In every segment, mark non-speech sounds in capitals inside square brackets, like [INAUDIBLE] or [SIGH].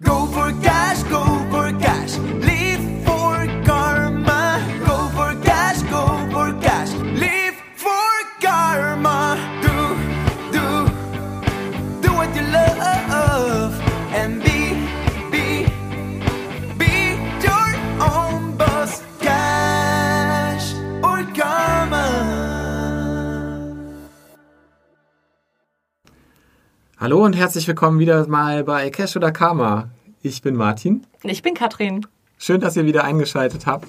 Go for cash, go for cash. Live for karma. Go for cash, go for cash. Live for karma. Do, do, do what you love. And be, be, be your own boss. Cash or karma. Hallo und herzlich willkommen wieder mal bei Cash oder Karma. Ich bin Martin. Ich bin Katrin. Schön, dass ihr wieder eingeschaltet habt.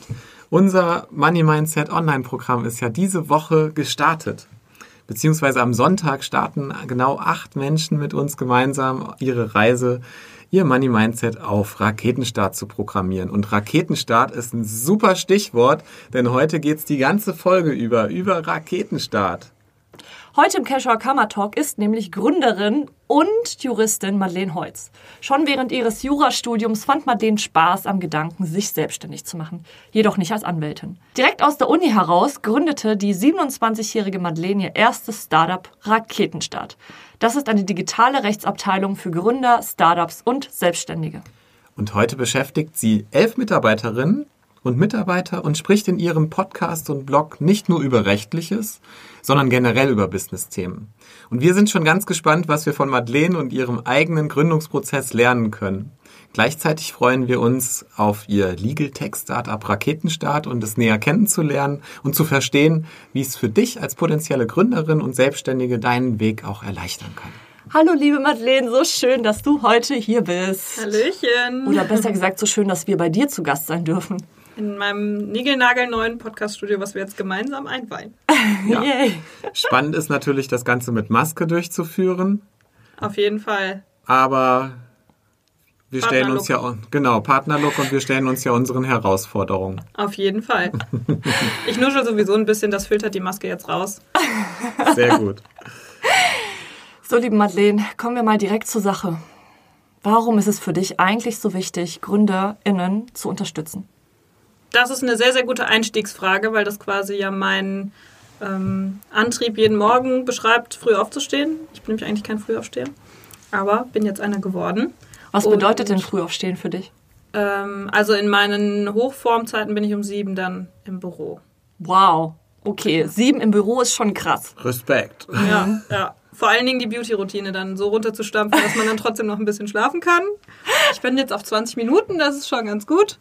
Unser Money Mindset Online-Programm ist ja diese Woche gestartet. Beziehungsweise am Sonntag starten genau acht Menschen mit uns gemeinsam ihre Reise, ihr Money Mindset auf Raketenstart zu programmieren. Und Raketenstart ist ein super Stichwort, denn heute geht's die ganze Folge über, über Raketenstart. Heute im Casual Karma Talk ist nämlich Gründerin und Juristin Madeleine Heutz. Schon während ihres Jurastudiums fand Madeleine Spaß am Gedanken, sich selbstständig zu machen. Jedoch nicht als Anwältin. Direkt aus der Uni heraus gründete die 27-jährige Madeleine ihr erstes Startup Raketenstart. Das ist eine digitale Rechtsabteilung für Gründer, Startups und Selbstständige. Und heute beschäftigt sie elf Mitarbeiterinnen und Mitarbeiter und spricht in ihrem Podcast und Blog nicht nur über Rechtliches, sondern generell über Business-Themen. Und wir sind schon ganz gespannt, was wir von Madeleine und ihrem eigenen Gründungsprozess lernen können. Gleichzeitig freuen wir uns auf ihr Legal Tech Startup Raketenstart und es näher kennenzulernen und zu verstehen, wie es für dich als potenzielle Gründerin und Selbstständige deinen Weg auch erleichtern kann. Hallo liebe Madeleine, so schön, dass du heute hier bist. Hallöchen. Oder besser gesagt, so schön, dass wir bei dir zu Gast sein dürfen. In meinem niegelnagelneuen Podcaststudio, was wir jetzt gemeinsam einweihen. [LAUGHS] Ja. Yay. Spannend ist natürlich, das Ganze mit Maske durchzuführen, Auf jeden Fall. aber wir stellen uns ja, genau, Partnerlook und wir stellen uns ja unseren Herausforderungen. Auf jeden Fall. [LAUGHS] Ich nuschel sowieso ein bisschen, das filtert die Maske jetzt raus. Sehr gut. So, liebe Madeleine, kommen wir mal direkt zur Sache. Warum ist es für dich eigentlich so wichtig, GründerInnen zu unterstützen? Das ist eine sehr, sehr gute Einstiegsfrage, weil das quasi ja meinen ähm, Antrieb jeden Morgen beschreibt, früh aufzustehen. Ich bin nämlich eigentlich kein Frühaufsteher, aber bin jetzt einer geworden. Was Und- bedeutet denn Frühaufstehen für dich? Ähm, also in meinen Hochformzeiten bin ich um sieben dann im Büro. Wow. Okay, sieben im Büro ist schon krass. Respekt. Ja, [LAUGHS] ja. Vor allen Dingen die Beauty-Routine dann so runterzustampfen, dass man dann trotzdem noch ein bisschen schlafen kann. Ich bin jetzt auf 20 Minuten, das ist schon ganz gut.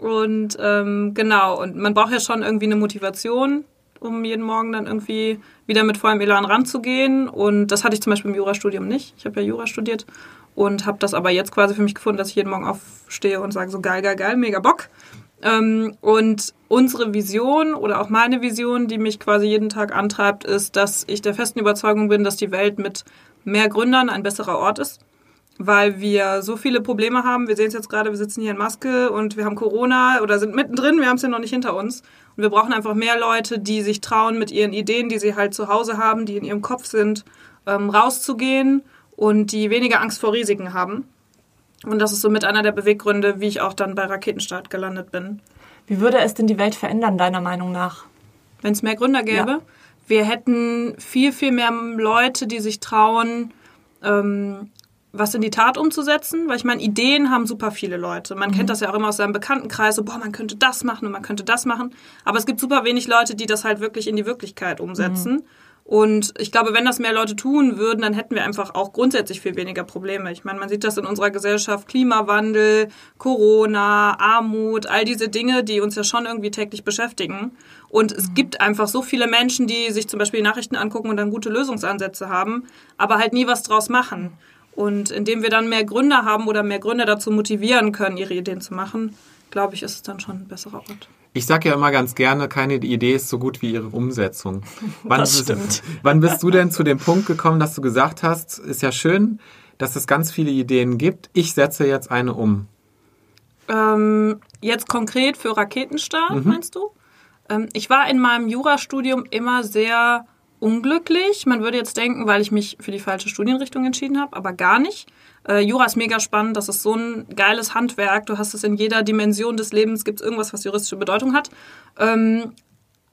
Und ähm, genau, und man braucht ja schon irgendwie eine Motivation, um jeden Morgen dann irgendwie wieder mit vollem Elan ranzugehen. Und das hatte ich zum Beispiel im Jurastudium nicht. Ich habe ja Jura studiert und habe das aber jetzt quasi für mich gefunden, dass ich jeden Morgen aufstehe und sage so geil, geil, geil, mega Bock. Ähm, und unsere Vision oder auch meine Vision, die mich quasi jeden Tag antreibt, ist, dass ich der festen Überzeugung bin, dass die Welt mit mehr Gründern ein besserer Ort ist. Weil wir so viele Probleme haben. Wir sehen es jetzt gerade, wir sitzen hier in Maske und wir haben Corona oder sind mittendrin, wir haben es ja noch nicht hinter uns. Und wir brauchen einfach mehr Leute, die sich trauen, mit ihren Ideen, die sie halt zu Hause haben, die in ihrem Kopf sind, ähm, rauszugehen und die weniger Angst vor Risiken haben. Und das ist somit einer der Beweggründe, wie ich auch dann bei Raketenstart gelandet bin. Wie würde es denn die Welt verändern, deiner Meinung nach? Wenn es mehr Gründer gäbe, Ja. wir hätten viel, viel mehr Leute, die sich trauen, ähm, was in die Tat umzusetzen, weil ich meine, Ideen haben super viele Leute. Man kennt das ja auch immer aus seinem Bekanntenkreis, so, boah, man könnte das machen und man könnte das machen. Aber es gibt super wenig Leute, die das halt wirklich in die Wirklichkeit umsetzen. Und ich glaube, wenn das mehr Leute tun würden, dann hätten wir einfach auch grundsätzlich viel weniger Probleme. Ich meine, man sieht das in unserer Gesellschaft, Klimawandel, Corona, Armut, all diese Dinge, die uns ja schon irgendwie täglich beschäftigen. Und es gibt einfach so viele Menschen, die sich zum Beispiel Nachrichten angucken und dann gute Lösungsansätze haben, aber halt nie was draus machen. Und indem wir dann mehr Gründer haben oder mehr Gründer dazu motivieren können, ihre Ideen zu machen, glaube ich, ist es dann schon ein besserer Ort. Ich sage ja immer ganz gerne, keine Idee ist so gut wie ihre Umsetzung. [LAUGHS] Wann, Das bist- stimmt. wann bist du denn zu dem Punkt gekommen, dass du gesagt hast, ist ja schön, dass es ganz viele Ideen gibt. Ich setze jetzt eine um. Ähm, jetzt konkret für Raketenstart, meinst du? Ähm, ich war in meinem Jurastudium immer sehr unglücklich. Man würde jetzt denken, weil ich mich für die falsche Studienrichtung entschieden habe, aber gar nicht. Äh, Jura ist mega spannend, das ist so ein geiles Handwerk. Du hast es in jeder Dimension des Lebens, gibt es irgendwas, was juristische Bedeutung hat. Ähm,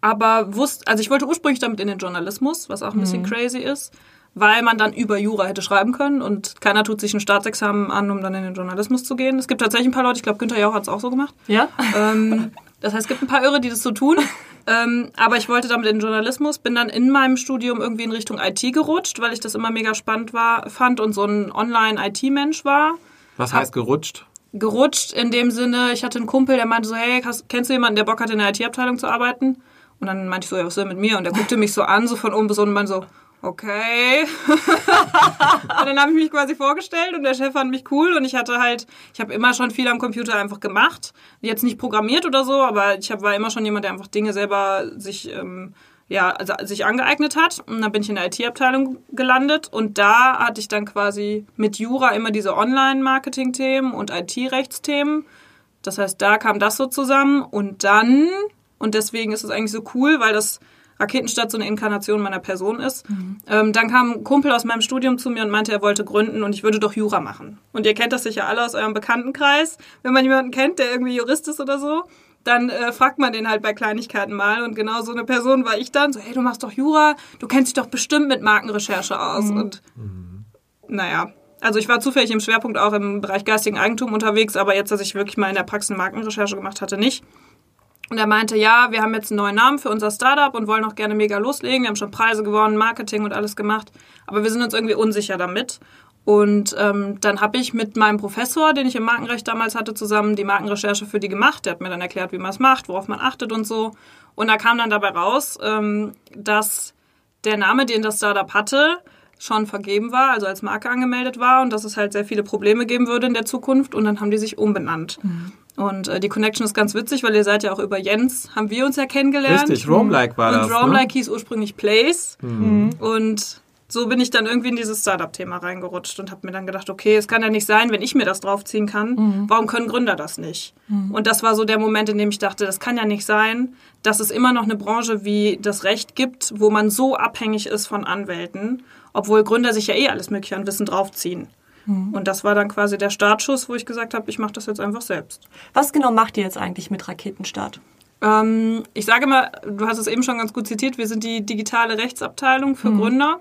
aber wusste, also ich wollte ursprünglich damit in den Journalismus, was auch ein bisschen crazy ist, weil man dann über Jura hätte schreiben können und keiner tut sich ein Staatsexamen an, um dann in den Journalismus zu gehen. Es gibt tatsächlich ein paar Leute, ich glaube, Günther Jauch hat es auch so gemacht. Ja? Ähm, das heißt, es gibt ein paar Irre, die das so tun. [LAUGHS] Ähm, aber ich wollte damit in den Journalismus, bin dann in meinem Studium irgendwie in Richtung IT gerutscht, weil ich das immer mega spannend war, fand und so ein Online-IT-Mensch war. Was heißt gerutscht? Gerutscht in dem Sinne, ich hatte einen Kumpel, der meinte so, hey, kennst du jemanden, der Bock hat, in der IT-Abteilung zu arbeiten? Und dann meinte ich so, ja, was will mit mir? Und der guckte mich so an, so von oben bis unten und meinte so, okay. [LAUGHS] und dann habe ich mich quasi vorgestellt und der Chef fand mich cool und ich hatte halt, ich habe immer schon viel am Computer einfach gemacht. Jetzt nicht programmiert oder so, aber ich hab, war immer schon jemand, der einfach Dinge selber sich, ähm, ja, also sich angeeignet hat. Und dann bin ich in der IT-Abteilung gelandet und da hatte ich dann quasi mit Jura immer diese Online-Marketing-Themen und IT-Rechtsthemen. Das heißt, da kam das so zusammen und dann, und deswegen ist es eigentlich so cool, weil das Raketenstadt so eine Inkarnation meiner Person ist. Ähm, dann kam ein Kumpel aus meinem Studium zu mir und meinte, er wollte gründen und ich würde doch Jura machen. Und ihr kennt das sicher alle aus eurem Bekanntenkreis. Wenn man jemanden kennt, der irgendwie Jurist ist oder so, dann äh, fragt man den halt bei Kleinigkeiten mal. Und genau so eine Person war ich dann. So, hey, du machst doch Jura, du kennst dich doch bestimmt mit Markenrecherche aus. Und naja, also ich war zufällig im Schwerpunkt auch im Bereich geistigen Eigentum unterwegs, aber jetzt, dass ich wirklich mal in der Praxis eine Markenrecherche gemacht hatte, nicht. Und er meinte, ja, wir haben jetzt einen neuen Namen für unser Startup und wollen auch gerne mega loslegen. Wir haben schon Preise gewonnen, Marketing und alles gemacht, aber wir sind uns irgendwie unsicher damit. Und ähm, dann habe ich mit meinem Professor, den ich im Markenrecht damals hatte, zusammen die Markenrecherche für die gemacht. Der hat mir dann erklärt, wie man es macht, worauf man achtet und so. Und da kam dann dabei raus, ähm, dass der Name, den das Startup hatte, schon vergeben war, also als Marke angemeldet war und dass es halt sehr viele Probleme geben würde in der Zukunft und dann haben die sich umbenannt. Und äh, die Connection ist ganz witzig, weil ihr seid ja auch über Jens, haben wir uns ja kennengelernt. Richtig, Roamlike war und das. Roamlike ne? hieß ursprünglich Place. Und so bin ich dann irgendwie in dieses Startup-Thema reingerutscht und habe mir dann gedacht, okay, es kann ja nicht sein, wenn ich mir das draufziehen kann, warum können Gründer das nicht? Und das war so der Moment, in dem ich dachte, das kann ja nicht sein, dass es immer noch eine Branche wie das Recht gibt, wo man so abhängig ist von Anwälten, obwohl Gründer sich ja eh alles Mögliche an Wissen draufziehen. Und das war dann quasi der Startschuss, wo ich gesagt habe, ich mache das jetzt einfach selbst. Was genau macht ihr jetzt eigentlich mit Raketenstart? Ähm, ich sage mal, du hast es eben schon ganz gut zitiert, wir sind die digitale Rechtsabteilung für Gründer.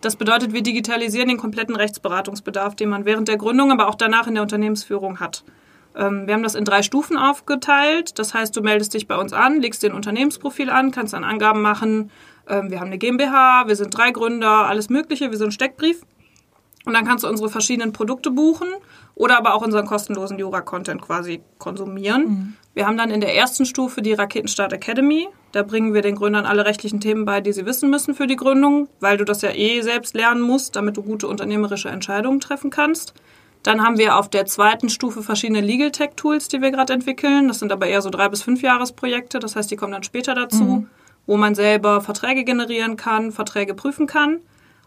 Das bedeutet, wir digitalisieren den kompletten Rechtsberatungsbedarf, den man während der Gründung, aber auch danach in der Unternehmensführung hat. Ähm, wir haben das in drei Stufen aufgeteilt. Das heißt, du meldest dich bei uns an, legst dir ein Unternehmensprofil an, kannst dann Angaben machen. Ähm, wir haben eine GmbH, wir sind drei Gründer, alles Mögliche, wir sind ein Steckbrief. Und dann kannst du unsere verschiedenen Produkte buchen oder aber auch unseren kostenlosen Jura-Content quasi konsumieren. Wir haben dann in der ersten Stufe die Raketenstart Academy. Da bringen wir den Gründern alle rechtlichen Themen bei, die sie wissen müssen für die Gründung, weil du das ja eh selbst lernen musst, damit du gute unternehmerische Entscheidungen treffen kannst. Dann haben wir auf der zweiten Stufe verschiedene Legal Tech Tools, die wir gerade entwickeln. Das sind aber eher so drei bis fünf Jahresprojekte. Das heißt, die kommen dann später dazu, wo man selber Verträge generieren kann, Verträge prüfen kann.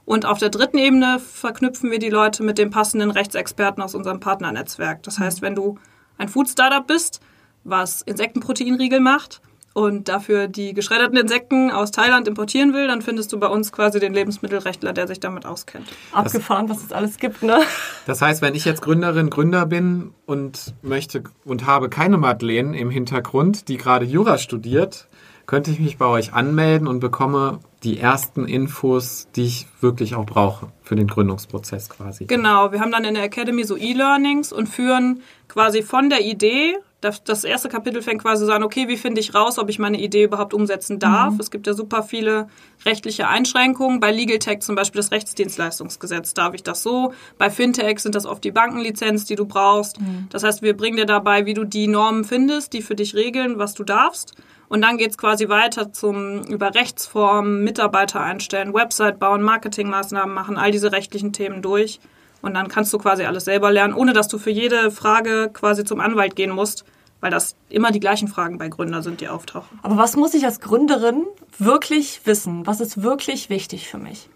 Und auf der dritten Ebene verknüpfen wir die Leute mit den passenden Rechtsexperten aus unserem Partnernetzwerk. Das heißt, wenn du ein Food Startup bist, was Insektenproteinriegel macht und dafür die geschredderten Insekten aus Thailand importieren will, dann findest du bei uns quasi den Lebensmittelrechtler, der sich damit auskennt. Abgefahren, was es alles gibt, ne? Das heißt, wenn ich jetzt Gründerin, Gründer bin und möchte und habe keine Madeleine im Hintergrund, die gerade Jura studiert, könnte ich mich bei euch anmelden und bekomme die ersten Infos, die ich wirklich auch brauche für den Gründungsprozess quasi. Genau, wir haben dann in der Academy so E-Learnings und führen quasi von der Idee, das, das erste Kapitel fängt quasi so an, okay, wie finde ich raus, ob ich meine Idee überhaupt umsetzen darf. Es gibt ja super viele rechtliche Einschränkungen. Bei Legal Tech zum Beispiel das Rechtsdienstleistungsgesetz, darf ich das so? Bei Fintech sind das oft die Bankenlizenz, die du brauchst. Das heißt, wir bringen dir dabei, wie du die Normen findest, die für dich regeln, was du darfst. Und dann geht's quasi weiter zum über Rechtsformen, Mitarbeiter einstellen, Website bauen, Marketingmaßnahmen machen, all diese rechtlichen Themen durch. Und dann kannst du quasi alles selber lernen, ohne dass du für jede Frage quasi zum Anwalt gehen musst, weil das immer die gleichen Fragen bei Gründern sind, die auftauchen. Aber was muss ich als Gründerin wirklich wissen? Was ist wirklich wichtig für mich?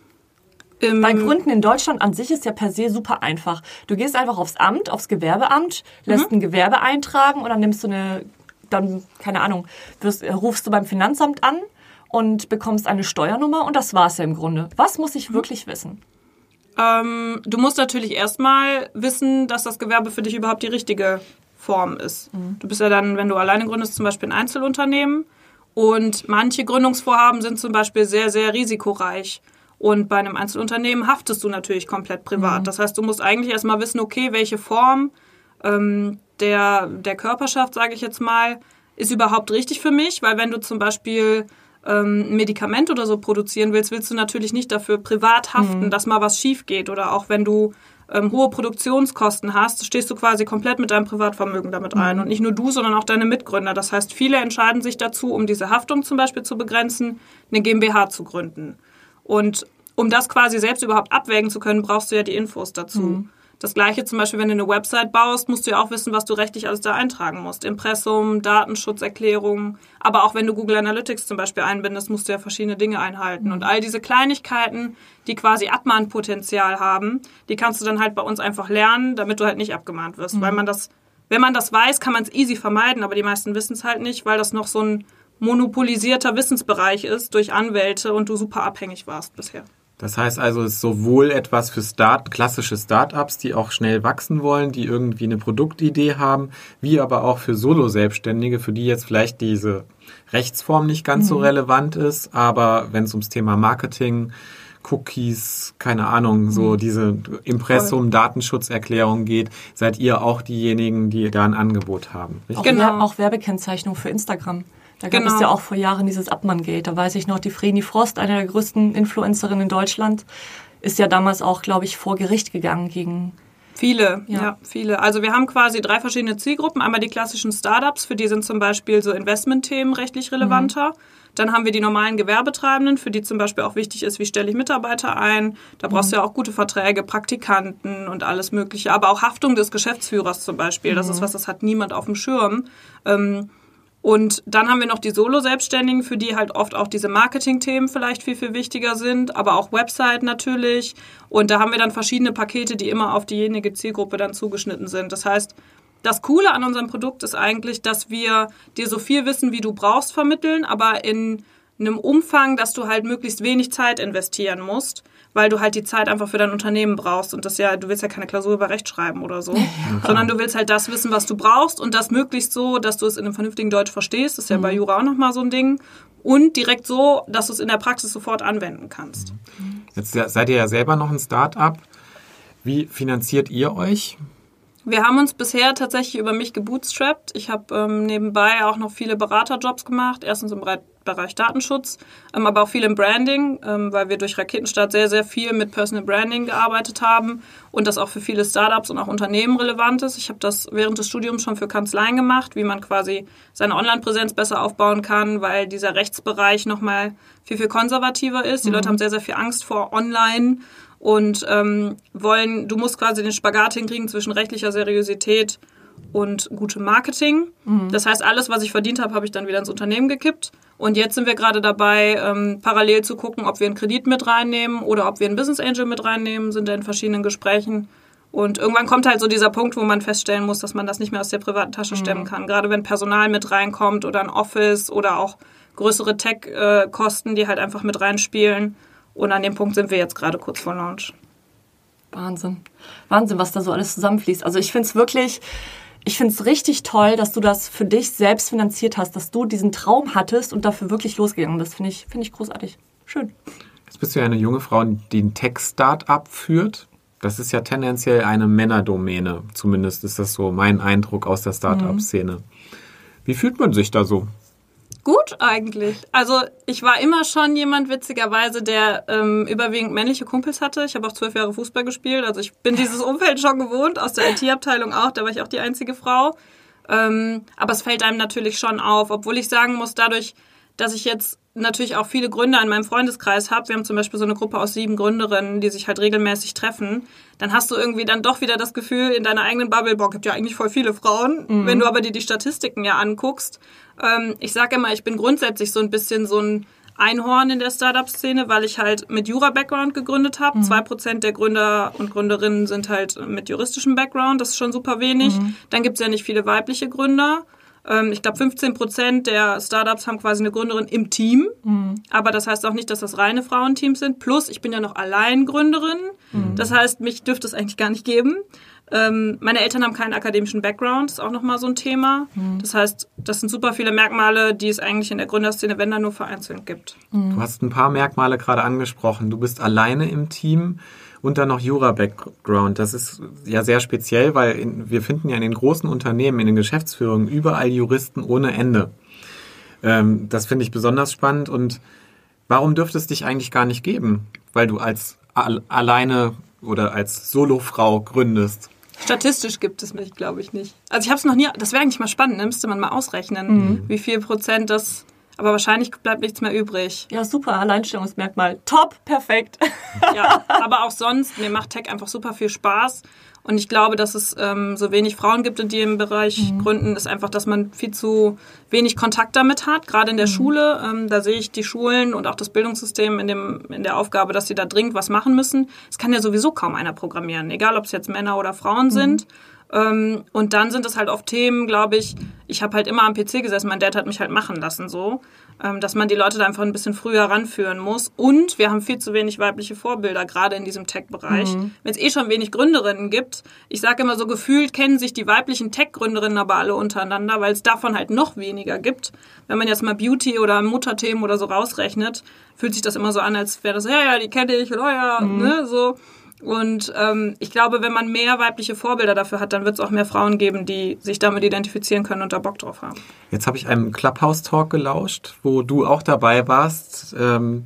Ähm, Bei Gründen in Deutschland an sich ist ja per se super einfach. Du gehst einfach aufs Amt, aufs Gewerbeamt, lässt ein Gewerbe eintragen und dann nimmst du eine, dann, keine Ahnung, wirst, äh, rufst du beim Finanzamt an und bekommst eine Steuernummer und das war's ja im Grunde. Was muss ich wirklich wissen? Ähm, du musst natürlich erstmal wissen, dass das Gewerbe für dich überhaupt die richtige Form ist. Du bist ja dann, wenn du alleine gründest, zum Beispiel ein Einzelunternehmen. Und manche Gründungsvorhaben sind zum Beispiel sehr, sehr risikoreich. Und bei einem Einzelunternehmen haftest du natürlich komplett privat. Das heißt, du musst eigentlich erstmal wissen, okay, welche Form ähm, der, der Körperschaft, sage ich jetzt mal, ist überhaupt richtig für mich, weil wenn du zum Beispiel ähm, ein Medikament oder so produzieren willst, willst du natürlich nicht dafür privat haften, dass mal was schief geht. Oder auch wenn du ähm, hohe Produktionskosten hast, stehst du quasi komplett mit deinem Privatvermögen damit ein. Und nicht nur du, sondern auch deine Mitgründer. Das heißt, viele entscheiden sich dazu, um diese Haftung zum Beispiel zu begrenzen, eine GmbH zu gründen. Und um das quasi selbst überhaupt abwägen zu können, brauchst du ja die Infos dazu. Das gleiche zum Beispiel, wenn du eine Website baust, musst du ja auch wissen, was du rechtlich alles da eintragen musst. Impressum, Datenschutzerklärung, aber auch wenn du Google Analytics zum Beispiel einbindest, musst du ja verschiedene Dinge einhalten. Und all diese Kleinigkeiten, die quasi Abmahnpotenzial haben, die kannst du dann halt bei uns einfach lernen, damit du halt nicht abgemahnt wirst. Weil man das, wenn man das weiß, kann man es easy vermeiden, aber die meisten wissen es halt nicht, weil das noch so ein monopolisierter Wissensbereich ist durch Anwälte und du super abhängig warst bisher. Das heißt also, es ist sowohl etwas für Start, klassische Startups, die auch schnell wachsen wollen, die irgendwie eine Produktidee haben, wie aber auch für Solo-Selbstständige, für die jetzt vielleicht diese Rechtsform nicht ganz so relevant ist, aber wenn es ums Thema Marketing, Cookies, keine Ahnung, so diese Impressum, Datenschutzerklärung geht, seid ihr auch diejenigen, die da ein Angebot haben. Auch, Richtig? Genau. Auch Werbekennzeichnung für Instagram. Da gab Genau. es ja auch vor Jahren dieses Abmann-Gate. Da weiß ich noch, die Vreni Frost, eine der größten Influencerinnen in Deutschland, ist ja damals auch, glaube ich, vor Gericht gegangen gegen. Viele, ja. Ja. viele. Also wir haben quasi drei verschiedene Zielgruppen. Einmal die klassischen Startups, für die sind zum Beispiel so Investmentthemen rechtlich relevanter. Dann haben wir die normalen Gewerbetreibenden, für die zum Beispiel auch wichtig ist, wie stelle ich Mitarbeiter ein. Da brauchst du ja auch gute Verträge, Praktikanten und alles Mögliche. Aber auch Haftung des Geschäftsführers zum Beispiel. Das ist was, das hat niemand auf dem Schirm. Ähm, und dann haben wir noch die Solo-Selbstständigen, für die halt oft auch diese Marketing-Themen vielleicht viel, viel wichtiger sind, aber auch Website natürlich. Und da haben wir dann verschiedene Pakete, die immer auf diejenige Zielgruppe dann zugeschnitten sind. Das heißt, das Coole an unserem Produkt ist eigentlich, dass wir dir so viel Wissen, wie du brauchst, vermitteln, aber in einem Umfang, dass du halt möglichst wenig Zeit investieren musst, weil du halt die Zeit einfach für dein Unternehmen brauchst und das ja, du willst ja keine Klausur über Recht schreiben oder so, [LAUGHS] sondern du willst halt das wissen, was du brauchst und das möglichst so, dass du es in einem vernünftigen Deutsch verstehst, das ist ja bei Jura auch nochmal so ein Ding und direkt so, dass du es in der Praxis sofort anwenden kannst. Jetzt seid ihr ja selber noch ein Start-up. Wie finanziert ihr euch? Wir haben uns bisher tatsächlich über mich gebootstrapped. Ich habe ähm, nebenbei auch noch viele Beraterjobs gemacht. Erstens im Bereich, Bereich Datenschutz, ähm, aber auch viel im Branding, ähm, weil wir durch Raketenstart sehr, sehr viel mit Personal Branding gearbeitet haben und das auch für viele Startups und auch Unternehmen relevant ist. Ich habe das während des Studiums schon für Kanzleien gemacht, wie man quasi seine Online-Präsenz besser aufbauen kann, weil dieser Rechtsbereich nochmal viel, viel konservativer ist. Die Leute haben sehr, sehr viel Angst vor Online und ähm, wollen, du musst quasi den Spagat hinkriegen zwischen rechtlicher Seriosität und gutem Marketing. Das heißt, alles, was ich verdient habe, habe ich dann wieder ins Unternehmen gekippt. Und jetzt sind wir gerade dabei, ähm, parallel zu gucken, ob wir einen Kredit mit reinnehmen oder ob wir einen Business Angel mit reinnehmen, sind da in verschiedenen Gesprächen. Und irgendwann kommt halt so dieser Punkt, wo man feststellen muss, dass man das nicht mehr aus der privaten Tasche stemmen kann. Gerade wenn Personal mit reinkommt oder ein Office oder auch größere Tech-Kosten, die halt einfach mit reinspielen. Und an dem Punkt sind wir jetzt gerade kurz vor Launch. Wahnsinn. Wahnsinn, was da so alles zusammenfließt. Also ich finde es wirklich, ich finde es richtig toll, dass du das für dich selbst finanziert hast, dass du diesen Traum hattest und dafür wirklich losgegangen bist. Finde ich, finde ich großartig. Schön. Jetzt bist du ja eine junge Frau, die ein Tech-Start-up führt. Das ist ja tendenziell eine Männerdomäne. Zumindest ist das so mein Eindruck aus der Start-up-Szene. Wie fühlt man sich da so? Gut eigentlich. Also ich war immer schon jemand witzigerweise, der ähm, überwiegend männliche Kumpels hatte. Ich habe auch zwölf Jahre Fußball gespielt. Also ich bin dieses [LAUGHS] Umfeld schon gewohnt, aus der IT-Abteilung auch. Da war ich auch die einzige Frau. Ähm, aber es fällt einem natürlich schon auf, obwohl ich sagen muss, dadurch, dass ich jetzt natürlich auch viele Gründer in meinem Freundeskreis habe. Wir haben zum Beispiel so eine Gruppe aus sieben Gründerinnen, die sich halt regelmäßig treffen. Dann hast du irgendwie dann doch wieder das Gefühl in deiner eigenen Bubble, boah, gibt ja eigentlich voll viele Frauen. Wenn du aber dir die Statistiken ja anguckst, ähm, ich sage immer, ich bin grundsätzlich so ein bisschen so ein Einhorn in der Startup-Szene, weil ich halt mit Jura-Background gegründet habe. Zwei Prozent der Gründer und Gründerinnen sind halt mit juristischem Background. Das ist schon super wenig. Dann gibt es ja nicht viele weibliche Gründer. Ähm, ich glaube, 15 Prozent der Startups haben quasi eine Gründerin im Team. Aber das heißt auch nicht, dass das reine Frauenteams sind. Plus, ich bin ja noch Alleingründerin. Das heißt, mich dürfte es eigentlich gar nicht geben. Ähm, meine Eltern haben keinen akademischen Background, ist auch nochmal so ein Thema. Mhm. Das heißt, das sind super viele Merkmale, die es eigentlich in der Gründerszene, wenn dann nur vereinzelt gibt. Du hast ein paar Merkmale gerade angesprochen. Du bist alleine im Team und dann noch Jura-Background. Das ist ja sehr speziell, weil in, wir finden ja in den großen Unternehmen, in den Geschäftsführungen überall Juristen ohne Ende. Ähm, das finde ich besonders spannend. Und warum dürfte es dich eigentlich gar nicht geben? Weil du als al alleine oder als Solofrau gründest. Statistisch gibt es mich, glaube ich, nicht. Also ich habe es noch nie, das wäre eigentlich mal spannend, ne? müsste man mal ausrechnen, wie viel Prozent das, aber wahrscheinlich bleibt nichts mehr übrig. Ja, super, Alleinstellungsmerkmal. Top, perfekt. Ja, aber auch sonst, mir macht Tech einfach super viel Spaß. Und ich glaube, dass es ähm, so wenig Frauen gibt, die im Bereich gründen, ist einfach, dass man viel zu wenig Kontakt damit hat, gerade in der Schule. Ähm, da sehe ich die Schulen und auch das Bildungssystem in, dem, in der Aufgabe, dass sie da dringend was machen müssen. Es kann ja sowieso kaum einer programmieren, egal ob es jetzt Männer oder Frauen sind. Ähm, und dann sind es halt oft Themen, glaube ich, ich habe halt immer am PC gesessen, mein Dad hat mich halt machen lassen so, ähm, dass man die Leute da einfach ein bisschen früher ranführen muss. Und wir haben viel zu wenig weibliche Vorbilder, gerade in diesem Tech-Bereich. Wenn es eh schon wenig Gründerinnen gibt, ich sage immer so gefühlt kennen sich die weiblichen Tech-Gründerinnen aber alle untereinander, weil es davon halt noch weniger gibt. Wenn man jetzt mal Beauty oder Mutterthemen oder so rausrechnet, fühlt sich das immer so an, als wäre das, ja, ja, die kenne ich, oder ja, ne, so. Und ähm, ich glaube, wenn man mehr weibliche Vorbilder dafür hat, dann wird es auch mehr Frauen geben, die sich damit identifizieren können und da Bock drauf haben. Jetzt habe ich einem Clubhouse-Talk gelauscht, wo du auch dabei warst. Ähm,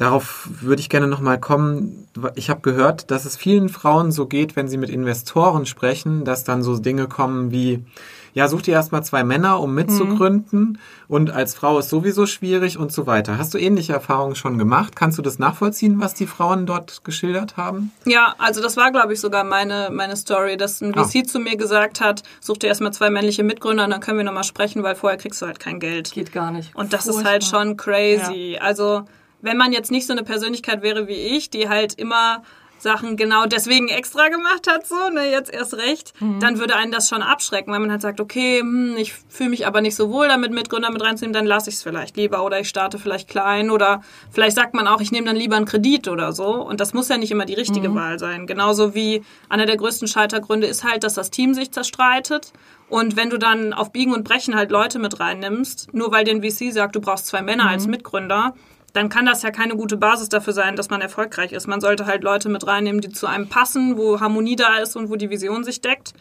darauf würde ich gerne nochmal kommen. Ich habe gehört, dass es vielen Frauen so geht, wenn sie mit Investoren sprechen, dass dann so Dinge kommen wie, ja, such dir erstmal zwei Männer, um mitzugründen und als Frau ist sowieso schwierig und so weiter. Hast du ähnliche Erfahrungen schon gemacht? Kannst du das nachvollziehen, was die Frauen dort geschildert haben? Ja, also das war, glaube ich, sogar meine, meine Story, dass ein Ah. VC zu mir gesagt hat, such dir erstmal zwei männliche Mitgründer und dann können wir nochmal sprechen, weil vorher kriegst du halt kein Geld. Geht gar nicht. Und das ist Furchtbar. halt schon crazy. Also, wenn man jetzt nicht so eine Persönlichkeit wäre wie ich, die halt immer Sachen genau deswegen extra gemacht hat, so, ne, jetzt erst recht, dann würde einen das schon abschrecken, weil man halt sagt, okay, hm, ich fühle mich aber nicht so wohl damit, Mitgründer mit reinzunehmen, dann lasse ich es vielleicht lieber oder ich starte vielleicht klein oder vielleicht sagt man auch, ich nehme dann lieber einen Kredit oder so. Und das muss ja nicht immer die richtige Wahl sein. Genauso wie einer der größten Scheitergründe ist halt, dass das Team sich zerstreitet. Und wenn du dann auf Biegen und Brechen halt Leute mit reinnimmst, nur weil den VC sagt, du brauchst zwei Männer als Mitgründer, dann kann das ja keine gute Basis dafür sein, dass man erfolgreich ist. Man sollte halt Leute mit reinnehmen, die zu einem passen, wo Harmonie da ist und wo die Vision sich deckt.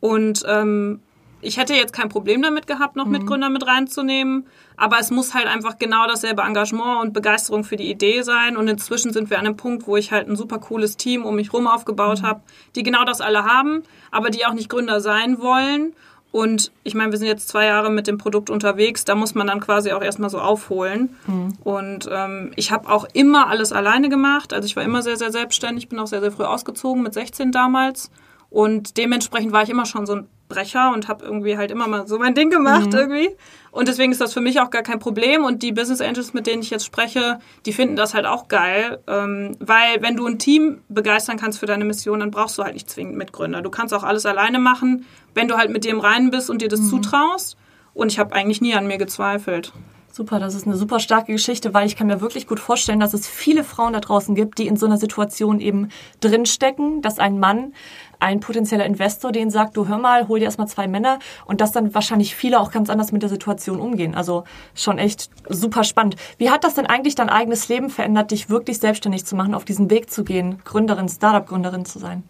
Und ähm, ich hätte jetzt kein Problem damit gehabt, noch Mitgründer mit reinzunehmen, aber es muss halt einfach genau dasselbe Engagement und Begeisterung für die Idee sein. Und inzwischen sind wir an einem Punkt, wo ich halt ein super cooles Team um mich rum aufgebaut habe, die genau das alle haben, aber die auch nicht Gründer sein wollen. Und ich meine, wir sind jetzt zwei Jahre mit dem Produkt unterwegs, da muss man dann quasi auch erstmal so aufholen. Und ähm, ich habe auch immer alles alleine gemacht. Also ich war immer sehr, sehr selbstständig, bin auch sehr, sehr früh ausgezogen, mit 16 damals. Und dementsprechend war ich immer schon so ein Brecher und habe irgendwie halt immer mal so mein Ding gemacht irgendwie. Und deswegen ist das für mich auch gar kein Problem. Und die Business Angels, mit denen ich jetzt spreche, die finden das halt auch geil. Ähm, weil wenn du ein Team begeistern kannst für deine Mission, dann brauchst du halt nicht zwingend Mitgründer. Du kannst auch alles alleine machen, wenn du halt mit dem rein bist und dir das zutraust. Und ich habe eigentlich nie an mir gezweifelt. Super, das ist eine super starke Geschichte, weil ich kann mir wirklich gut vorstellen, dass es viele Frauen da draußen gibt, die in so einer Situation eben drinstecken, dass ein Mann, ein potenzieller Investor, den sagt, du hör mal, hol dir erstmal zwei Männer und dass dann wahrscheinlich viele auch ganz anders mit der Situation umgehen. Also schon echt super spannend. Wie hat das denn eigentlich dein eigenes Leben verändert, dich wirklich selbstständig zu machen, auf diesen Weg zu gehen, Gründerin, Startup-Gründerin zu sein?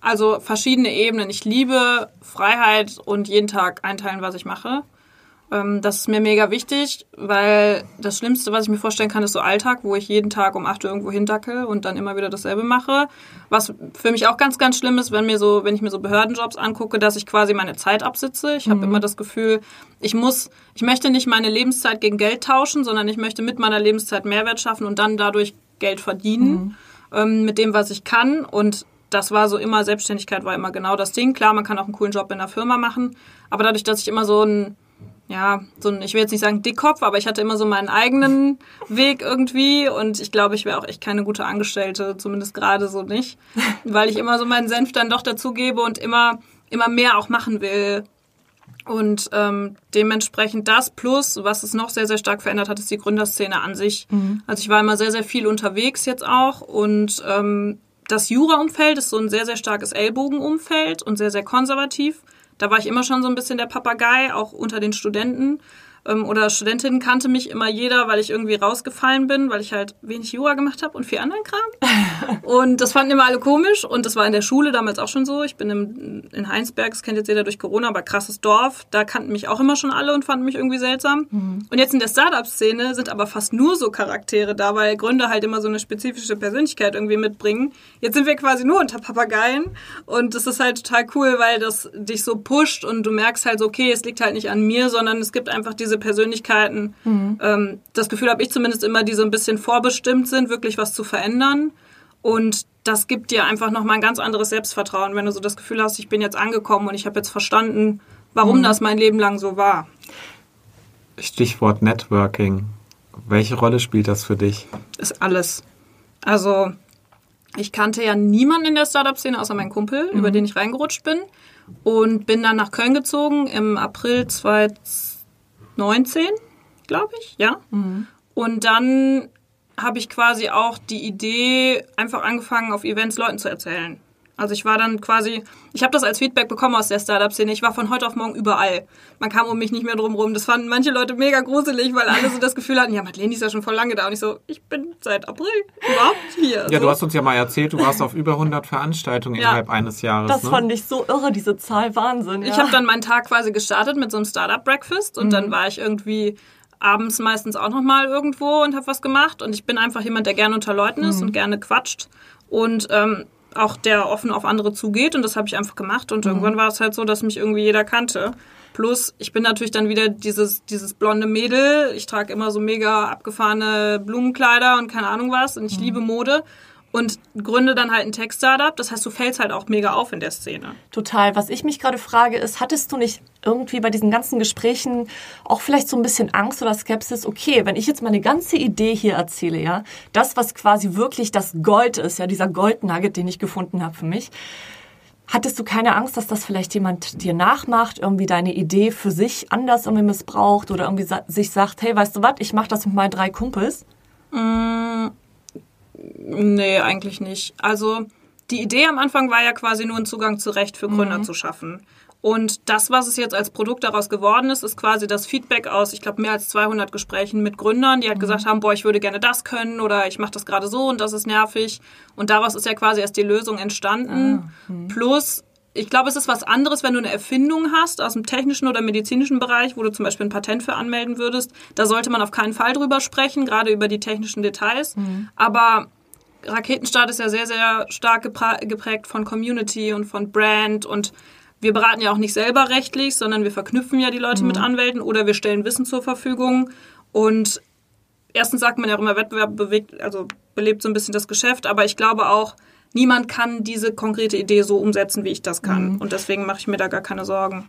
Also verschiedene Ebenen. Ich liebe Freiheit und jeden Tag einteilen, was ich mache. Ähm, Das ist mir mega wichtig, weil das Schlimmste, was ich mir vorstellen kann, ist so Alltag, wo ich jeden Tag um 8 Uhr irgendwo hindackel und dann immer wieder dasselbe mache. Was für mich auch ganz, ganz schlimm ist, wenn mir so, wenn ich mir so Behördenjobs angucke, dass ich quasi meine Zeit absitze. Ich habe immer das Gefühl, ich muss, ich möchte nicht meine Lebenszeit gegen Geld tauschen, sondern ich möchte mit meiner Lebenszeit Mehrwert schaffen und dann dadurch Geld verdienen ähm, mit dem, was ich kann. Und das war so immer, Selbstständigkeit war immer genau das Ding. Klar, man kann auch einen coolen Job in der Firma machen, aber dadurch, dass ich immer so ein ja, so ein, ich will jetzt nicht sagen Dickkopf, aber ich hatte immer so meinen eigenen [LAUGHS] Weg irgendwie und ich glaube, ich wäre auch echt keine gute Angestellte, zumindest gerade so nicht, [LAUGHS] weil ich immer so meinen Senf dann doch dazugebe und immer, immer mehr auch machen will. Und ähm, dementsprechend das plus, was es noch sehr, sehr stark verändert hat, ist die Gründerszene an sich. Also ich war immer sehr, sehr viel unterwegs jetzt auch und ähm, das Jura-Umfeld ist so ein sehr, sehr starkes Ellbogenumfeld und sehr, sehr konservativ. Da war ich immer schon so ein bisschen der Papagei, auch unter den Studenten ähm, oder Studentinnen kannte mich immer jeder, weil ich irgendwie rausgefallen bin, weil ich halt wenig Jura gemacht habe und viel anderen Kram. [LAUGHS] und das fanden immer alle komisch und das war in der Schule damals auch schon so. Ich bin im, in Heinsberg, das kennt jetzt jeder durch Corona, aber krasses Dorf. Da kannten mich auch immer schon alle und fanden mich irgendwie seltsam. Mhm. Und jetzt in der Startup-Szene sind aber fast nur so Charaktere da, weil Gründer halt immer so eine spezifische Persönlichkeit irgendwie mitbringen. Jetzt sind wir quasi nur unter Papageien und das ist halt total cool, weil das dich so pusht und du merkst halt so, okay, es liegt halt nicht an mir, sondern es gibt einfach diese diese Persönlichkeiten, mhm. ähm, das Gefühl habe ich zumindest immer, die so ein bisschen vorbestimmt sind, wirklich was zu verändern. Und das gibt dir einfach nochmal ein ganz anderes Selbstvertrauen, wenn du so das Gefühl hast, ich bin jetzt angekommen und ich habe jetzt verstanden, warum mhm. das mein Leben lang so war. Stichwort Networking. Welche Rolle spielt das für dich? Ist alles. Also, ich kannte ja niemanden in der Startup-Szene außer meinen Kumpel, mhm. über den ich reingerutscht bin. Und bin dann nach Köln gezogen im April 2020. 19, glaube ich, ja. Mhm. Und dann habe ich quasi auch die Idee einfach angefangen, auf Events Leuten zu erzählen. Also ich war dann quasi, ich habe das als Feedback bekommen aus der Startup-Szene. Ich war von heute auf morgen überall. Man kam um mich nicht mehr drum rum. Das fanden manche Leute mega gruselig, weil alle so das Gefühl hatten, ja, Madeleine ist ja schon voll lange da. Und ich so, ich bin seit April überhaupt hier. Ja, so. du hast uns ja mal erzählt, du warst auf über 100 Veranstaltungen ja. innerhalb eines Jahres. Das ne? fand ich so irre, diese Zahl, Wahnsinn. Ja. Ich habe dann meinen Tag quasi gestartet mit so einem Startup-Breakfast und mhm. dann war ich irgendwie abends meistens auch noch mal irgendwo und habe was gemacht. Und ich bin einfach jemand, der gerne unter Leuten ist mhm. und gerne quatscht. Und ähm, auch der offen auf andere zugeht und das habe ich einfach gemacht und mhm. irgendwann war es halt so, dass mich irgendwie jeder kannte. Plus, ich bin natürlich dann wieder dieses, dieses blonde Mädel. Ich trage immer so mega abgefahrene Blumenkleider und keine Ahnung was und ich mhm. liebe Mode und gründe dann halt ein Tech-Startup. Das heißt, du fällst halt auch mega auf in der Szene. Total. Was ich mich gerade frage, ist, hattest du nicht irgendwie bei diesen ganzen Gesprächen auch vielleicht so ein bisschen Angst oder Skepsis? Okay, wenn ich jetzt meine ganze Idee hier erzähle, ja, das, was quasi wirklich das Gold ist, ja, dieser Goldnugget, den ich gefunden habe für mich, Hattest du keine Angst, dass das vielleicht jemand dir nachmacht, irgendwie deine Idee für sich anders irgendwie missbraucht oder irgendwie sich sagt, hey, weißt du was, ich mache das mit meinen drei Kumpels? Mm, Nee, eigentlich nicht. Also die Idee am Anfang war ja quasi nur einen Zugang zu Recht für Gründer mhm. zu schaffen. Und das, was es jetzt als Produkt daraus geworden ist, ist quasi das Feedback aus, ich glaube, mehr als 200 Gesprächen mit Gründern, die halt mhm. gesagt haben, boah, ich würde gerne das können oder ich mache das gerade so und das ist nervig. Und daraus ist ja quasi erst die Lösung entstanden. Ah, mhm. Plus ich glaube, es ist was anderes, wenn du eine Erfindung hast aus dem technischen oder medizinischen Bereich, wo du zum Beispiel ein Patent für anmelden würdest. Da sollte man auf keinen Fall drüber sprechen, gerade über die technischen Details. Mhm. Aber Raketenstart ist ja sehr, sehr stark geprägt von Community und von Brand und wir beraten ja auch nicht selber rechtlich, sondern wir verknüpfen ja die Leute mhm. mit Anwälten oder wir stellen Wissen zur Verfügung. Und erstens sagt man ja auch immer, Wettbewerb bewegt, also belebt so ein bisschen das Geschäft, aber ich glaube auch, niemand kann diese konkrete Idee so umsetzen, wie ich das kann. Mhm. Und deswegen mache ich mir da gar keine Sorgen.